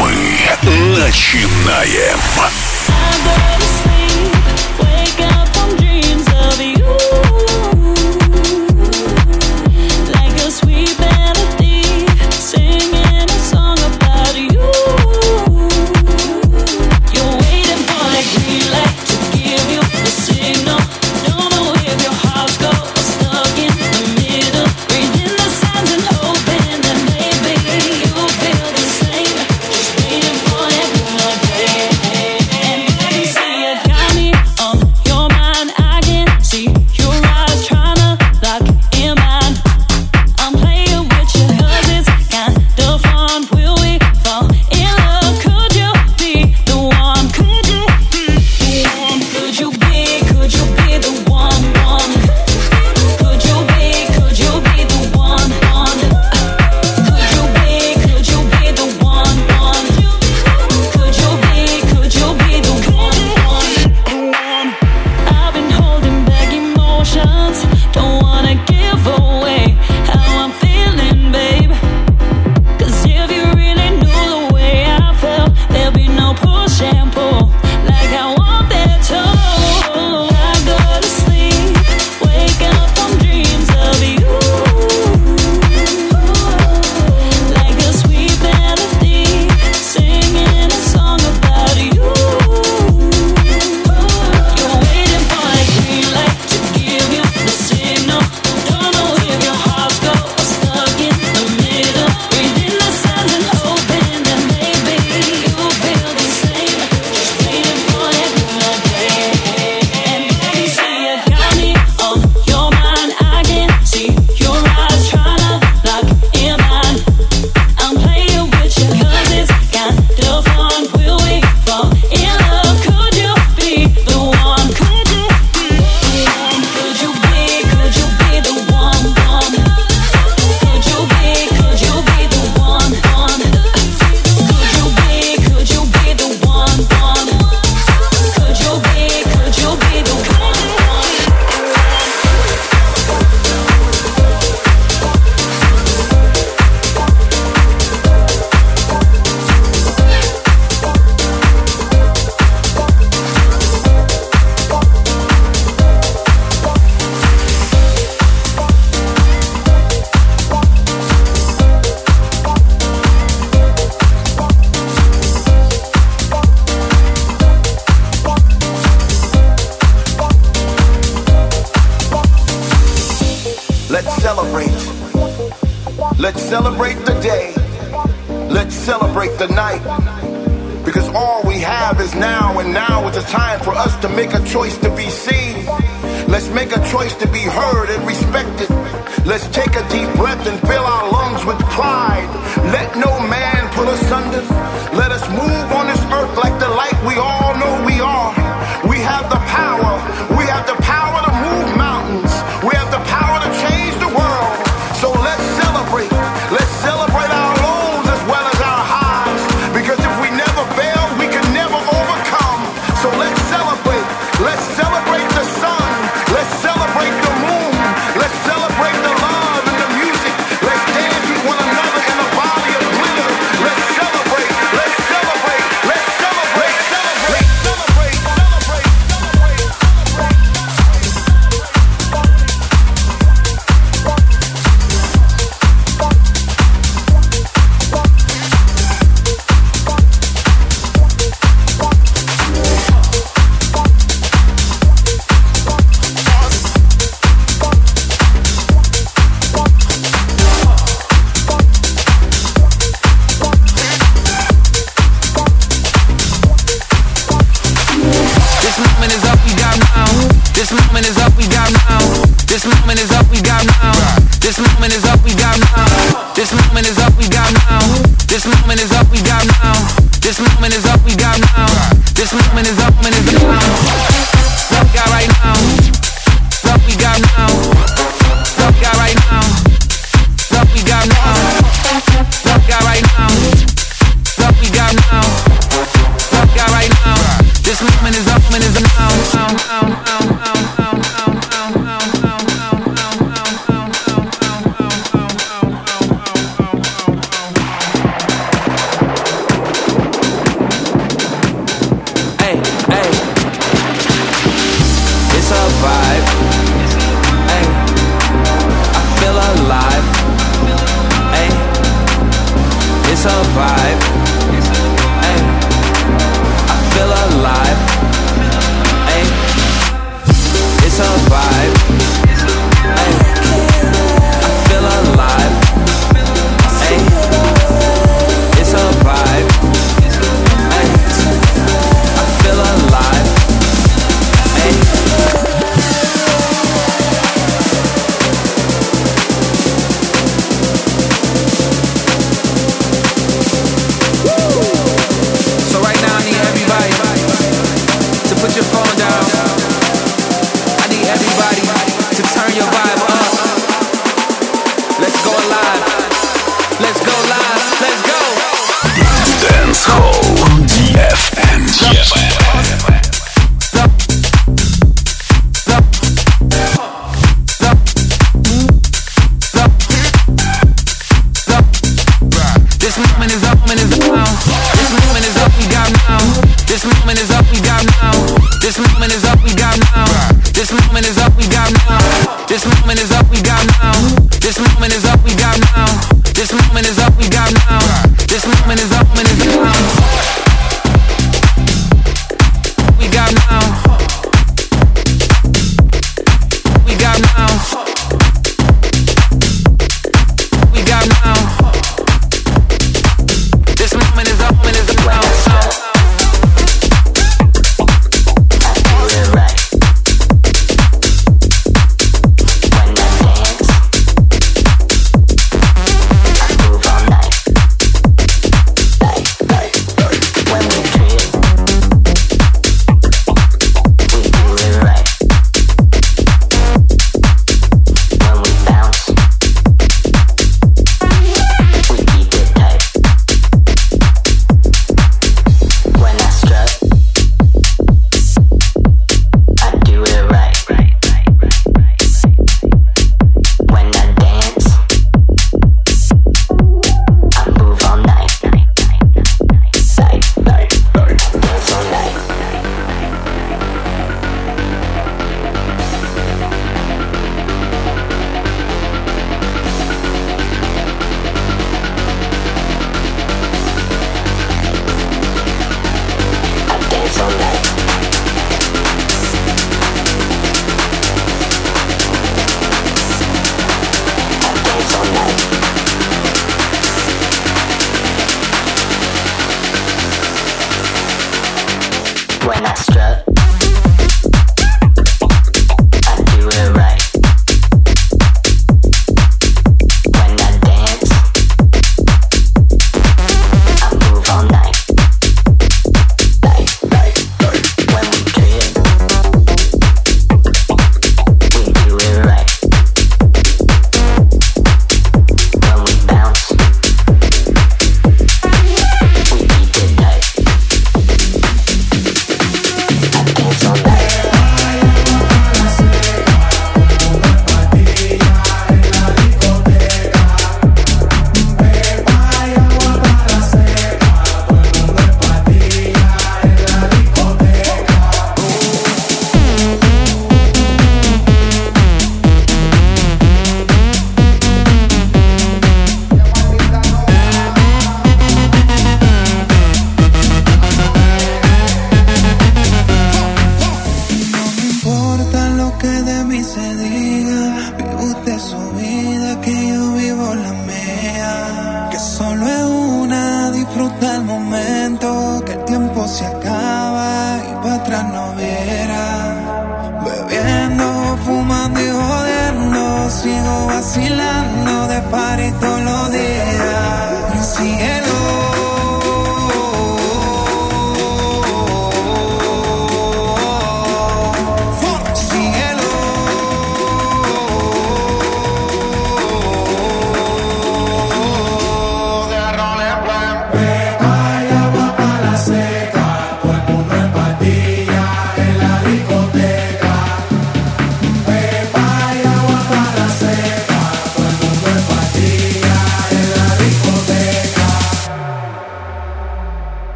Мы начинаем.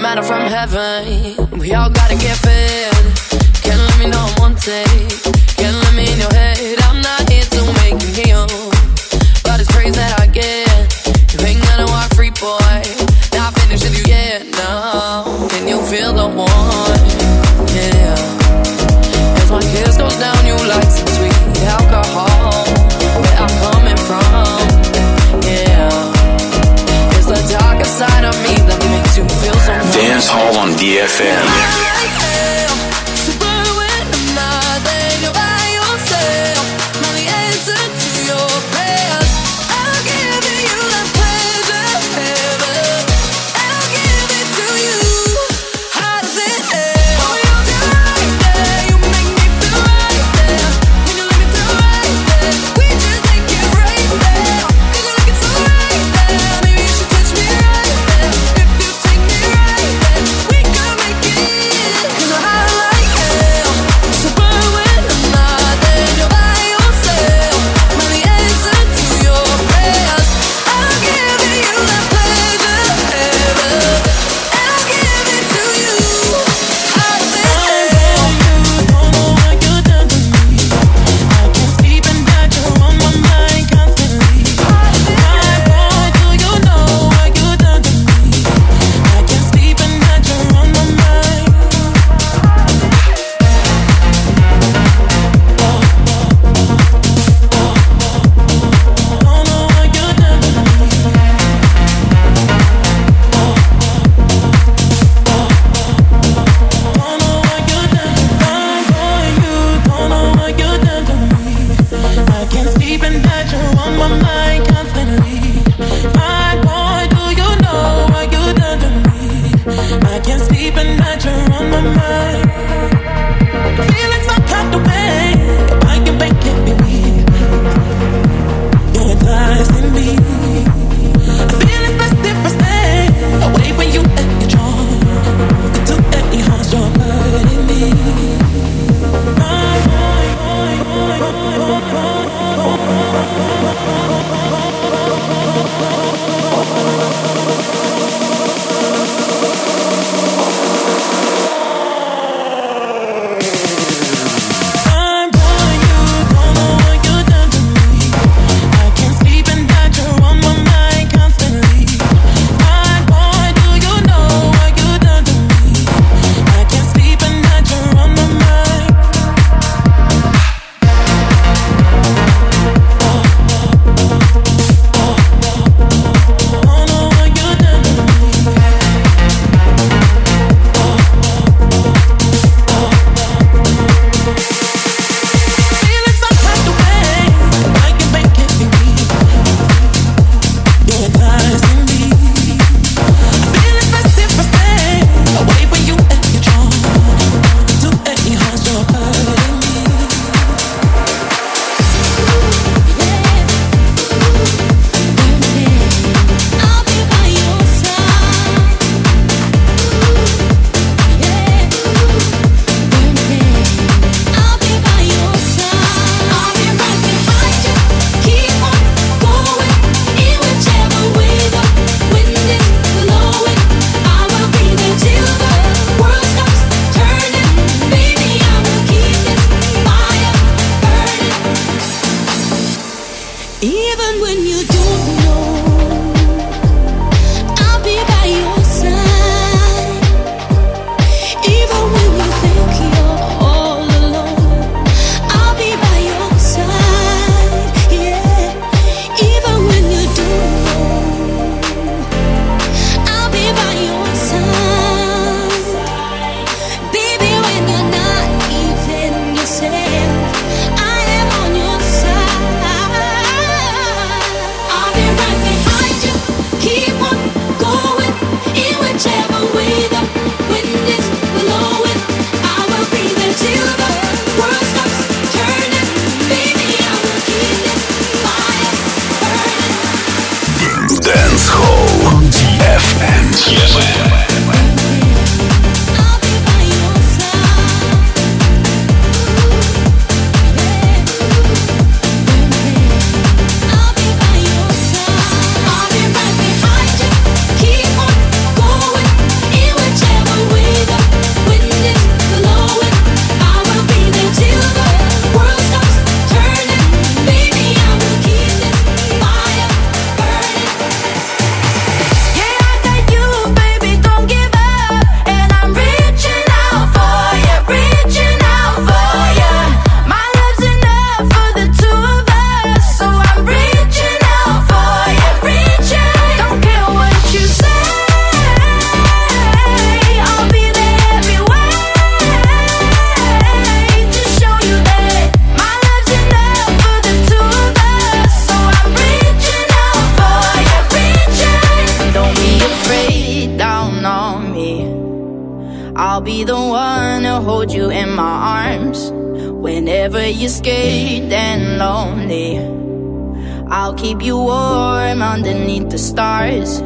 a matter from heaven. We all gotta get fed. Can't let me know I'm wanted. Can't let me in your head. DFM. Keep you warm underneath the stars.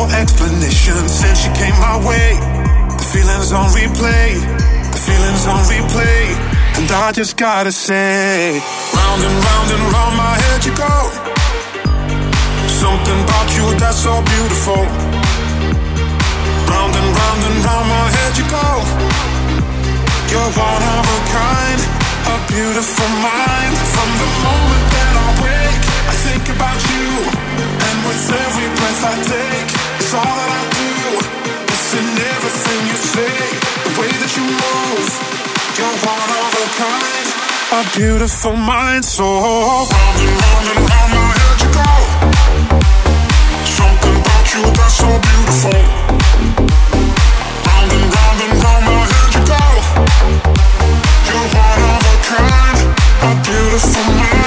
no explanation since she came my way. The feeling's on replay, the feeling's on replay. And I just gotta say, round and round and round my head you go. Something about you that's so beautiful. Round and round and round my head you go. You're one of a kind, a beautiful mind. From the moment that I wake, I think about you. It's every breath I take. It's all that I do. It's in everything you say. The way that you move. You're one of a kind. A beautiful mind, so round and round and round my head you go. Something about you that's so beautiful. Round and round and round my head you go. You're one of a kind. A beautiful mind.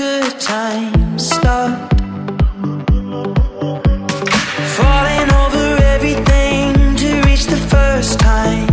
good times stop. Falling over everything to reach the first time.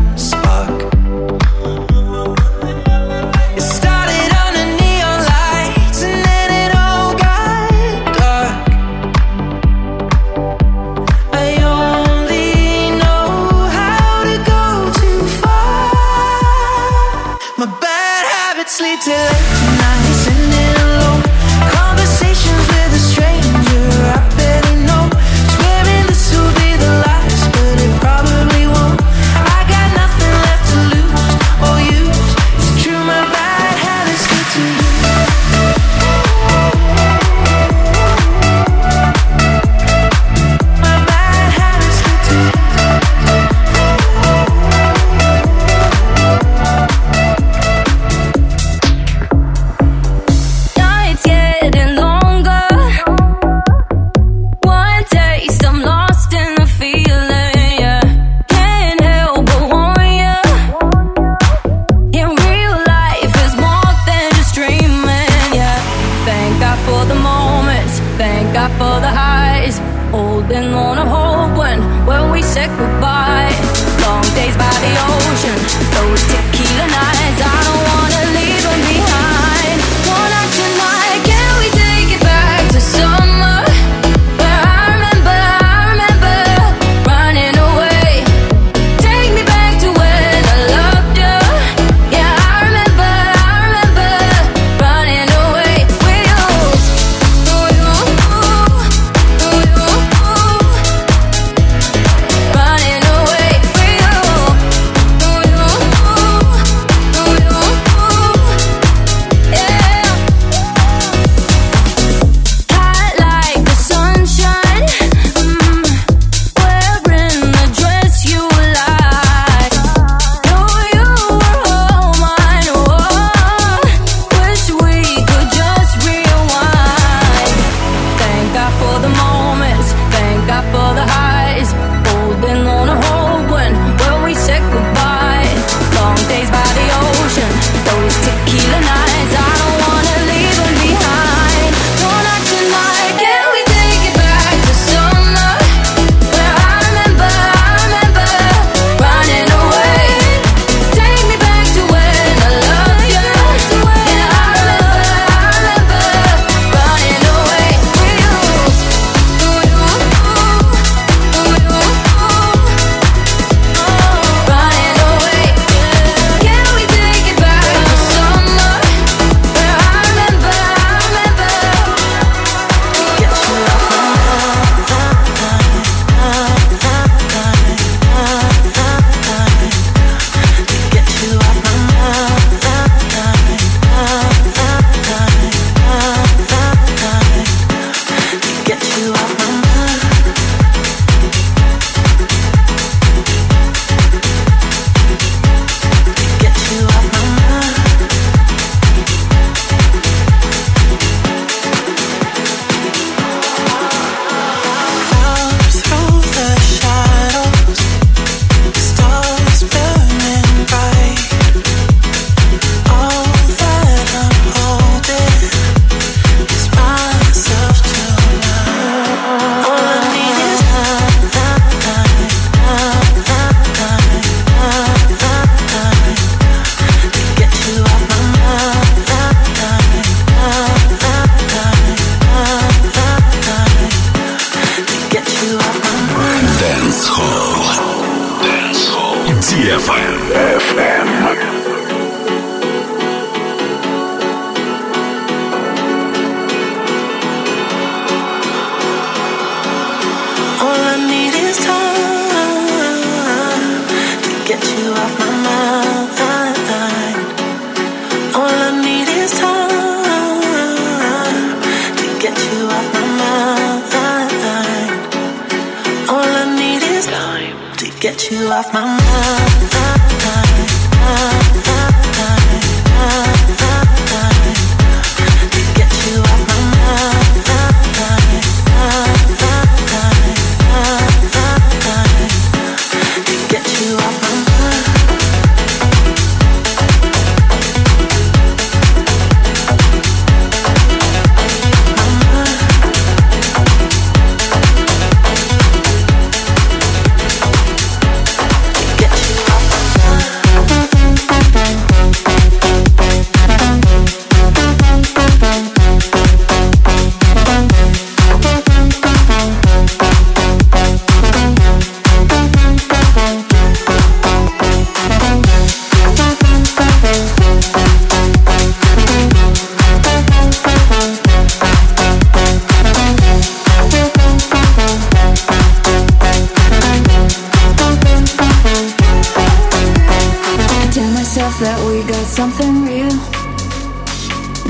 something real,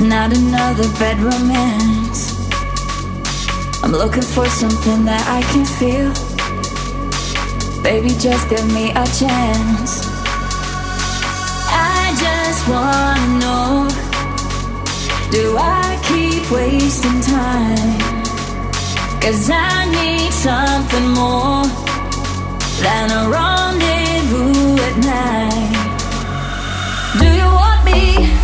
not another bed romance. I'm looking for something that I can feel. Baby, just give me a chance. I just wanna know Do I keep wasting time? Cause I need something more than a rendezvous at night. Do you me.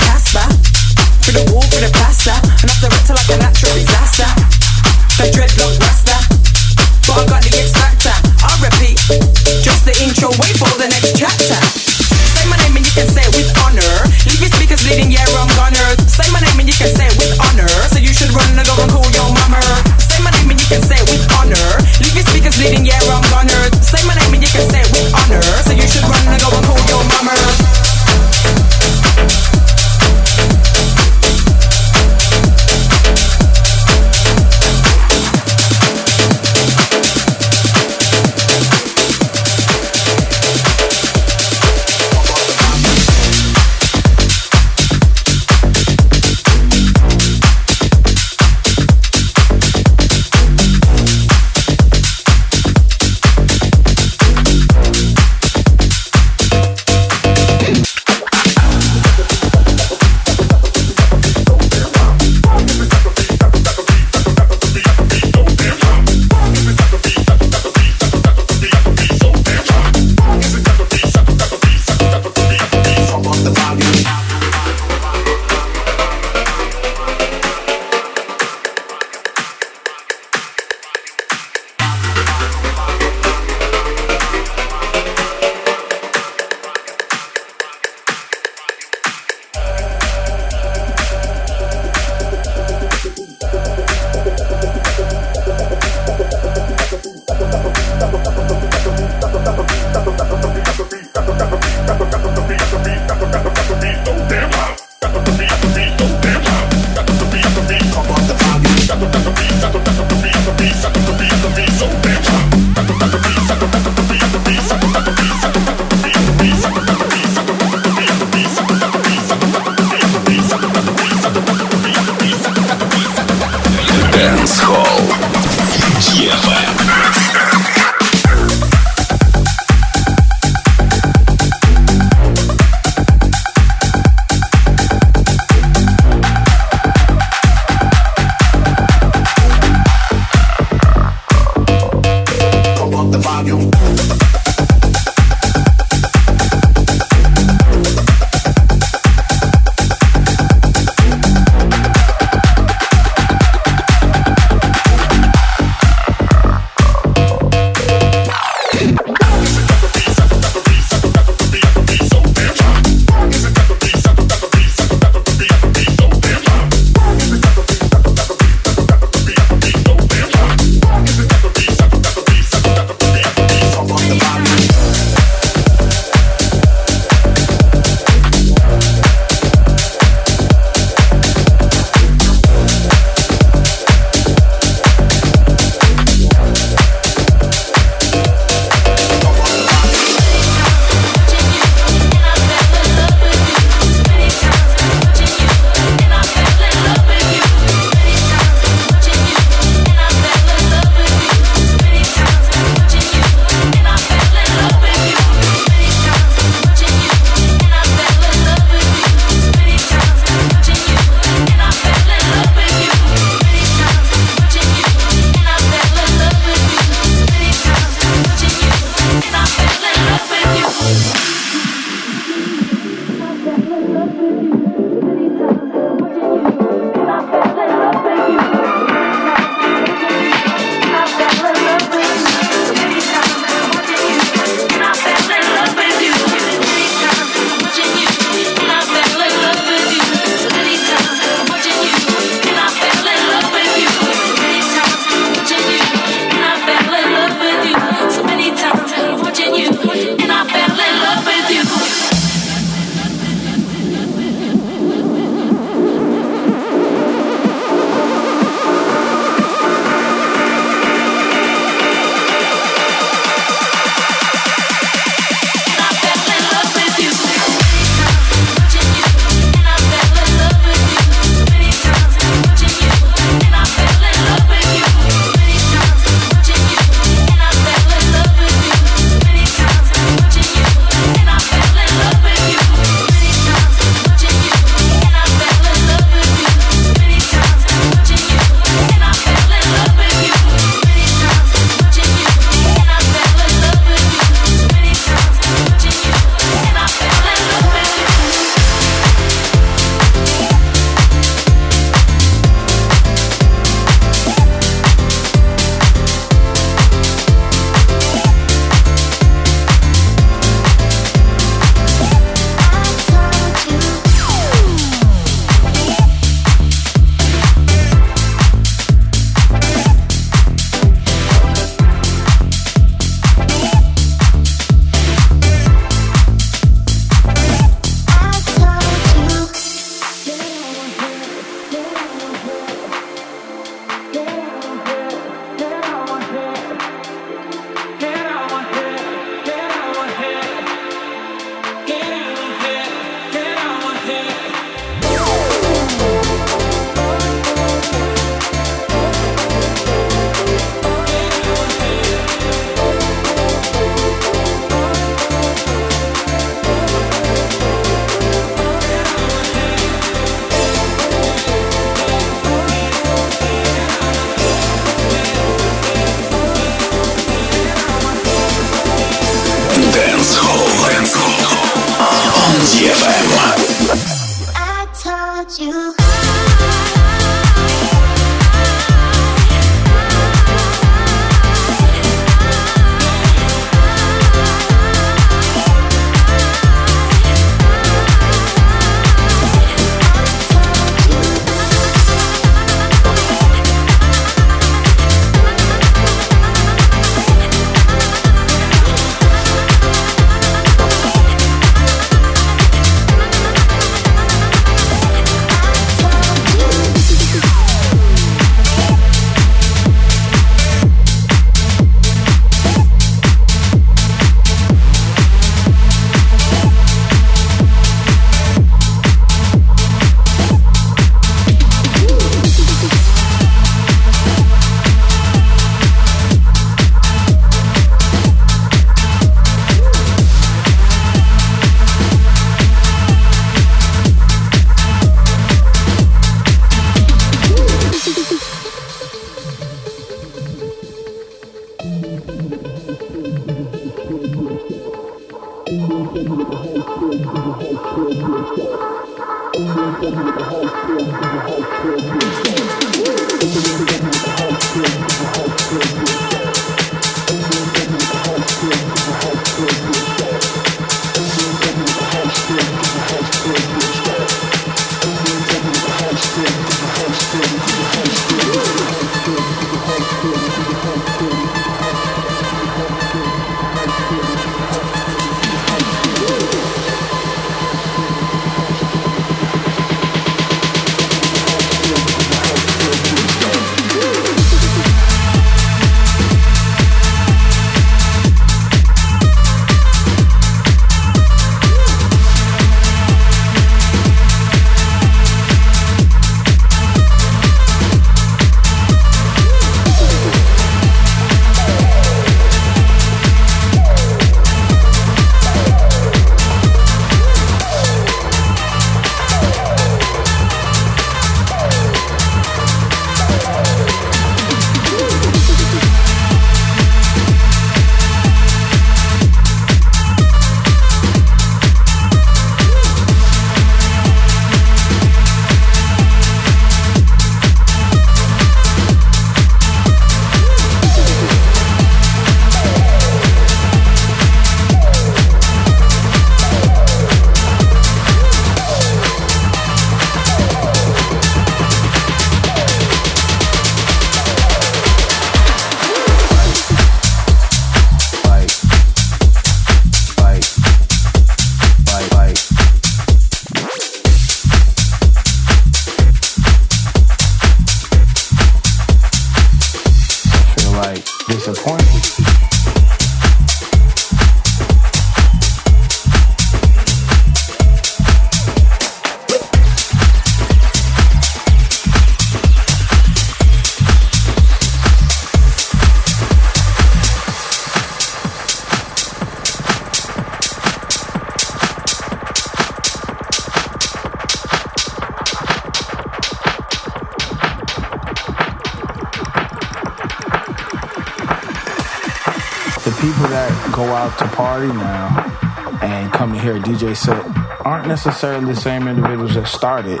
Party now and come to hear a DJ set aren't necessarily the same individuals that started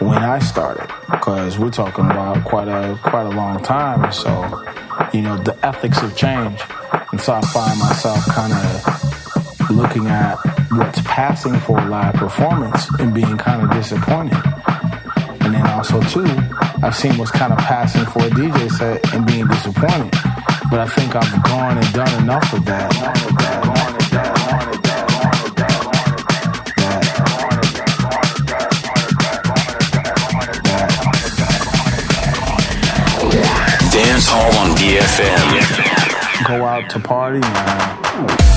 when I started, because we're talking about quite a quite a long time. So, you know, the ethics have changed, and so I find myself kind of looking at what's passing for a live performance and being kind of disappointed. And then also too, I've seen what's kind of passing for a DJ set and being disappointed. But I think I've gone and done enough of that. Dance Hall on DFM. Go out to party now.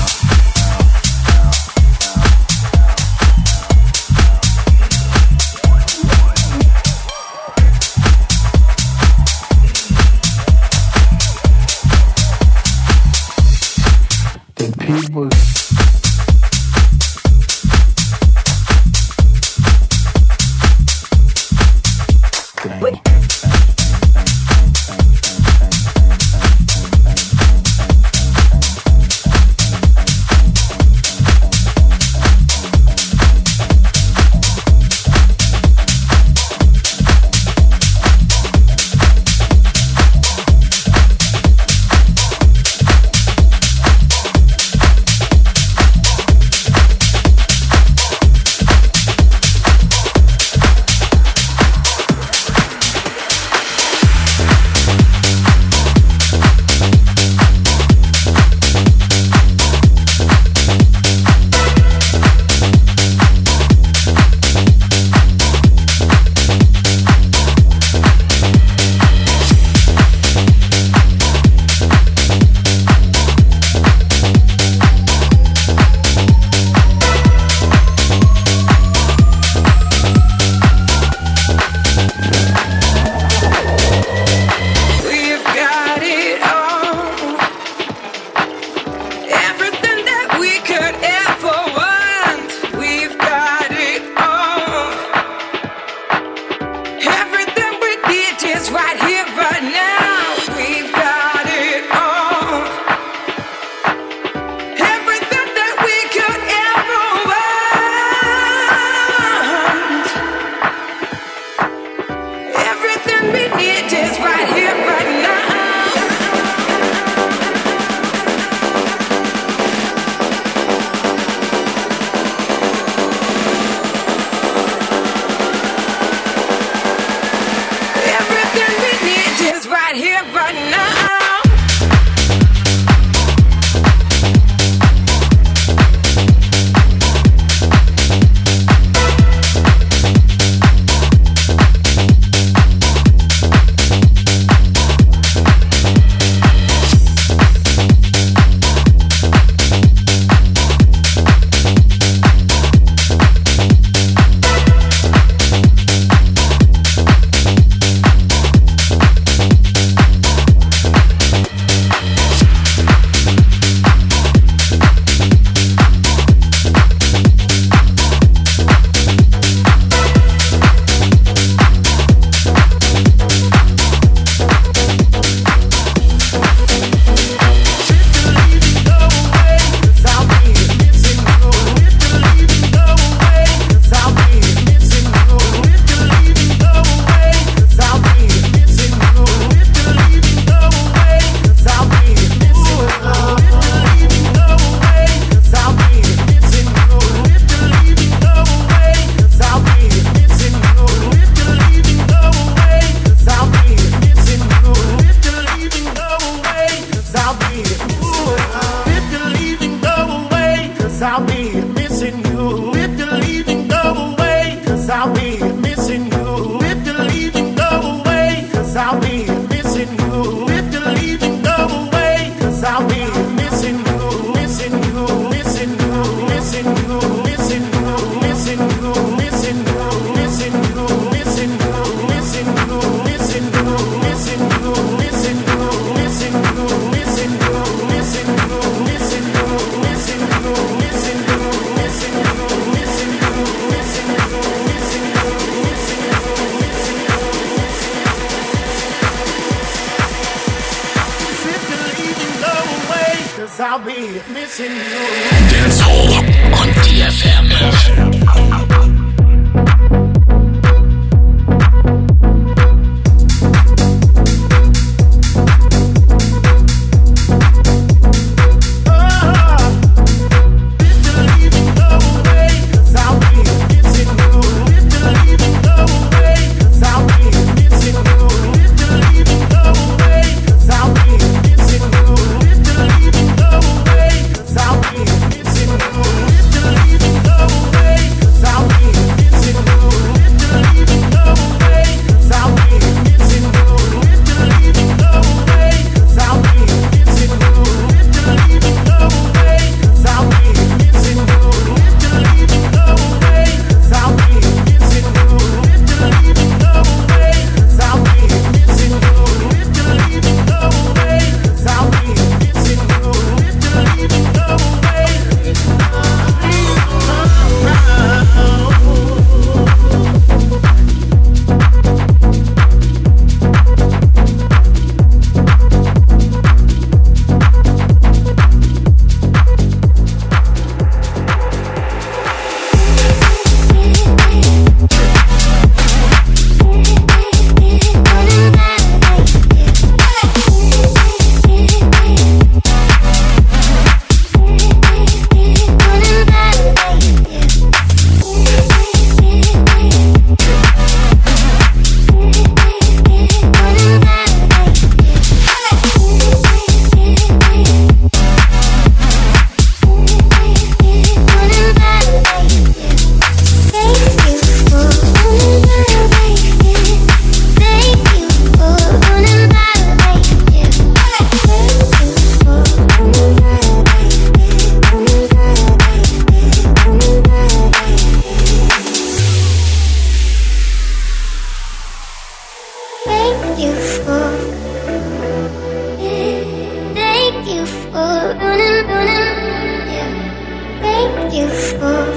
You for running, running. Yeah. Thank you for